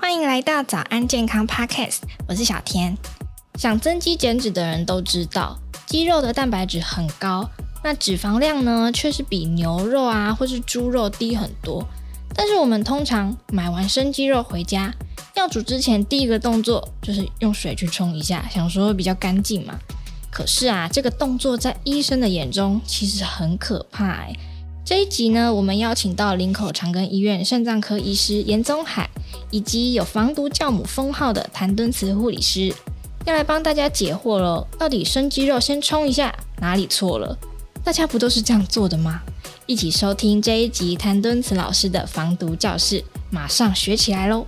欢迎来到早安健康 Podcast，我是小天。想增肌减脂的人都知道，鸡肉的蛋白质很高，那脂肪量呢，却是比牛肉啊或是猪肉低很多。但是我们通常买完生鸡肉回家，要煮之前第一个动作就是用水去冲一下，想说比较干净嘛。可是啊，这个动作在医生的眼中其实很可怕哎。这一集呢，我们邀请到林口长庚医院肾脏科医师严宗海，以及有防毒教母封号的谭敦慈护理师，要来帮大家解惑喽。到底生肌肉先冲一下，哪里错了？大家不都是这样做的吗？一起收听这一集谭敦慈老师的防毒教室，马上学起来喽！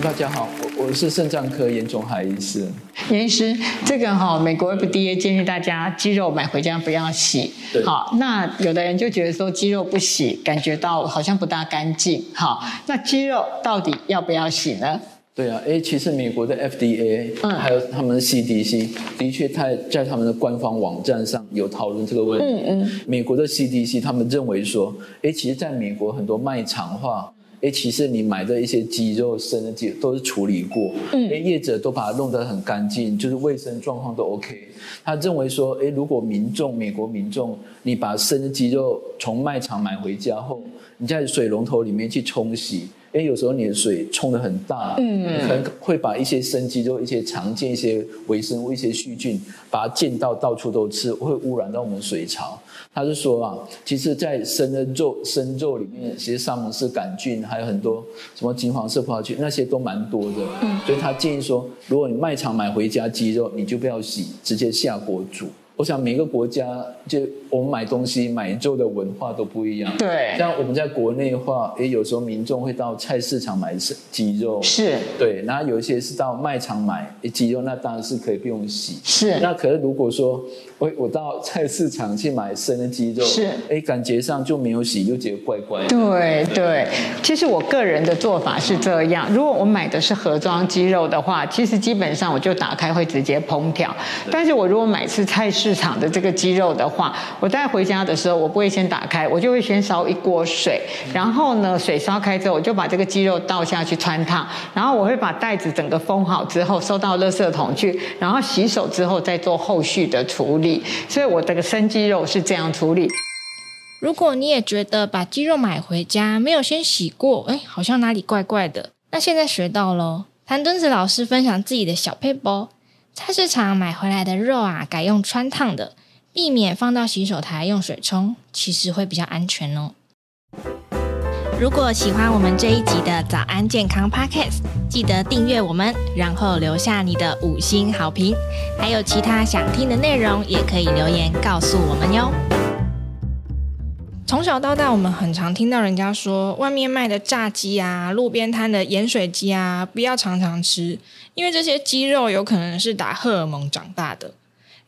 大家好，我我是肾脏科严宗海医师。严医师，这个哈，美国 FDA 建议大家鸡肉买回家不要洗。对。好，那有的人就觉得说鸡肉不洗，感觉到好像不大干净。好，那鸡肉到底要不要洗呢？对啊，哎，其实美国的 FDA，嗯，还有他们的 CDC，的确在在他们的官方网站上有讨论这个问题。嗯嗯。美国的 CDC 他们认为说，哎，其实在美国很多卖场化。哎，其实你买的一些鸡肉、生的鸡肉都是处理过，嗯，哎，业者都把它弄得很干净，就是卫生状况都 OK。他认为说，哎，如果民众、美国民众，你把生的鸡肉从卖场买回家后，你在水龙头里面去冲洗。因为有时候你的水冲得很大，嗯，你可能会把一些生鸡肉、一些常见一些微生物、一些细菌，把它溅到到处都是，会污染到我们水槽。他是说啊，其实，在生的肉、生肉里面，其实沙门氏杆菌还有很多什么金黄色葡萄菌，那些都蛮多的。嗯，所以他建议说，如果你卖场买回家鸡肉，你就不要洗，直接下锅煮。我想每个国家就我们买东西买肉的文化都不一样。对。像我们在国内的话，也有时候民众会到菜市场买鸡肉。是。对。然后有一些是到卖场买鸡肉，那当然是可以不用洗。是。那可是如果说我我到菜市场去买生的鸡肉，是。哎，感觉上就没有洗，就觉得怪怪的。对对。其实我个人的做法是这样：如果我买的是盒装鸡肉的话，其实基本上我就打开会直接烹调。但是我如果买是菜市，市场的这个鸡肉的话，我带回家的时候，我不会先打开，我就会先烧一锅水，然后呢，水烧开之后，我就把这个鸡肉倒下去汆烫，然后我会把袋子整个封好之后，收到垃圾桶去，然后洗手之后再做后续的处理。所以我这个生鸡肉是这样处理。如果你也觉得把鸡肉买回家没有先洗过，哎，好像哪里怪怪的，那现在学到喽。谭敦子老师分享自己的小配包。菜市场买回来的肉啊，改用穿烫的，避免放到洗手台用水冲，其实会比较安全哦。如果喜欢我们这一集的早安健康 Podcast，记得订阅我们，然后留下你的五星好评。还有其他想听的内容，也可以留言告诉我们哟。从小到大，我们很常听到人家说，外面卖的炸鸡啊，路边摊的盐水鸡啊，不要常常吃，因为这些鸡肉有可能是打荷尔蒙长大的。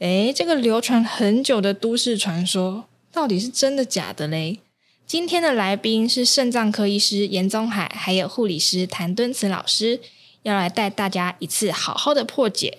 诶，这个流传很久的都市传说，到底是真的假的嘞？今天的来宾是肾脏科医师严宗海，还有护理师谭敦慈老师，要来带大家一次好好的破解。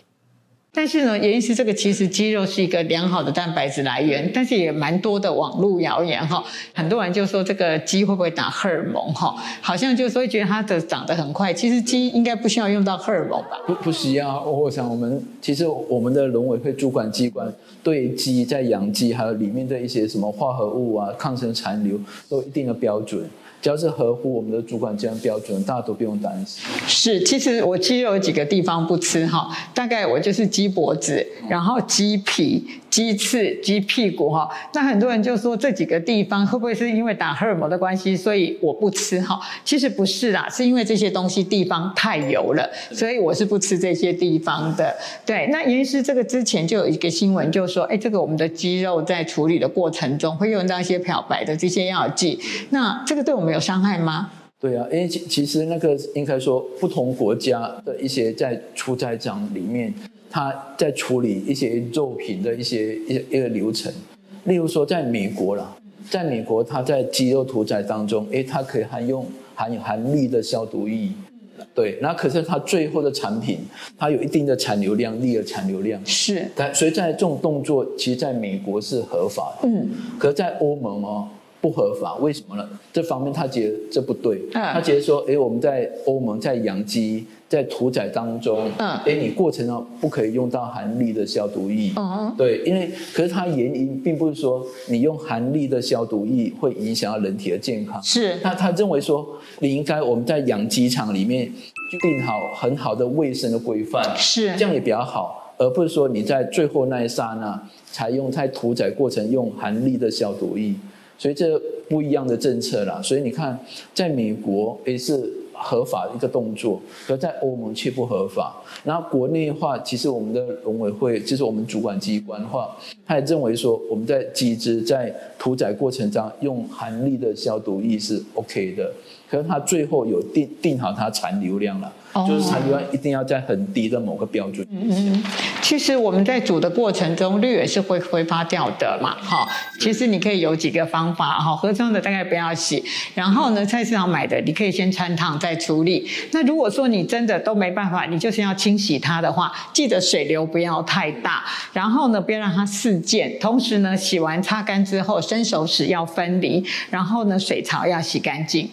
但是呢，颜医师，这个其实鸡肉是一个良好的蛋白质来源，但是也蛮多的网络谣言哈。很多人就说这个鸡会不会打荷尔蒙哈？好像就所以觉得它的长得很快。其实鸡应该不需要用到荷尔蒙吧？不不需要。我想我们其实我们的农委会主管机关对鸡在养鸡还有里面的一些什么化合物啊、抗生残留都有一定的标准。只要是合乎我们的主管这样标准，大家都不用担心。是，其实我鸡肉有几个地方不吃哈，大概我就是鸡脖子，然后鸡皮。鸡翅、鸡屁股哈，那很多人就说这几个地方会不会是因为打荷尔蒙的关系，所以我不吃哈？其实不是啦，是因为这些东西地方太油了，所以我是不吃这些地方的。对，那颜医师这个之前就有一个新闻，就说，哎，这个我们的鸡肉在处理的过程中会用到一些漂白的这些药剂，那这个对我们有伤害吗？对啊，因为其其实那个应该说不同国家的一些在屠宰场里面。他在处理一些肉品的一些一一个流程，例如说在美国啦，在美国，他在鸡肉屠宰当中，诶，他可以含用含有含氯的消毒液，对，那可是它最后的产品，它有一定的残留量，氯的残留量。是，但所以在这种动作，其实在美国是合法的，嗯，可是在欧盟哦，不合法，为什么呢？这方面他觉得这不对，他觉得说，哎，我们在欧盟在养鸡在屠宰当中，哎，你过程中不可以用到含氯的消毒液，嗯对，因为可是它原因并不是说你用含氯的消毒液会影响到人体的健康，是，那他认为说你应该我们在养鸡场里面定好很好的卫生的规范，是，这样也比较好，而不是说你在最后那一刹那才用在屠宰过程用含氯的消毒液。所以这不一样的政策啦，所以你看，在美国也是合法的一个动作，而在欧盟却不合法。那国内的话，其实我们的农委会就是我们主管机关的话，他也认为说我们在机制在屠宰过程中用含氯的消毒液是 OK 的，可是他最后有定定好它残留量了。就是残留量一定要在很低的某个标准。嗯嗯，其实我们在煮的过程中，氯也是会挥发掉的嘛。哈，其实你可以有几个方法哈，盒装的大概不要洗，然后呢，菜市场买的你可以先汆烫再处理。那如果说你真的都没办法，你就是要清洗它的话，记得水流不要太大，然后呢，不要让它四溅。同时呢，洗完擦干之后，生熟食要分离，然后呢，水槽要洗干净。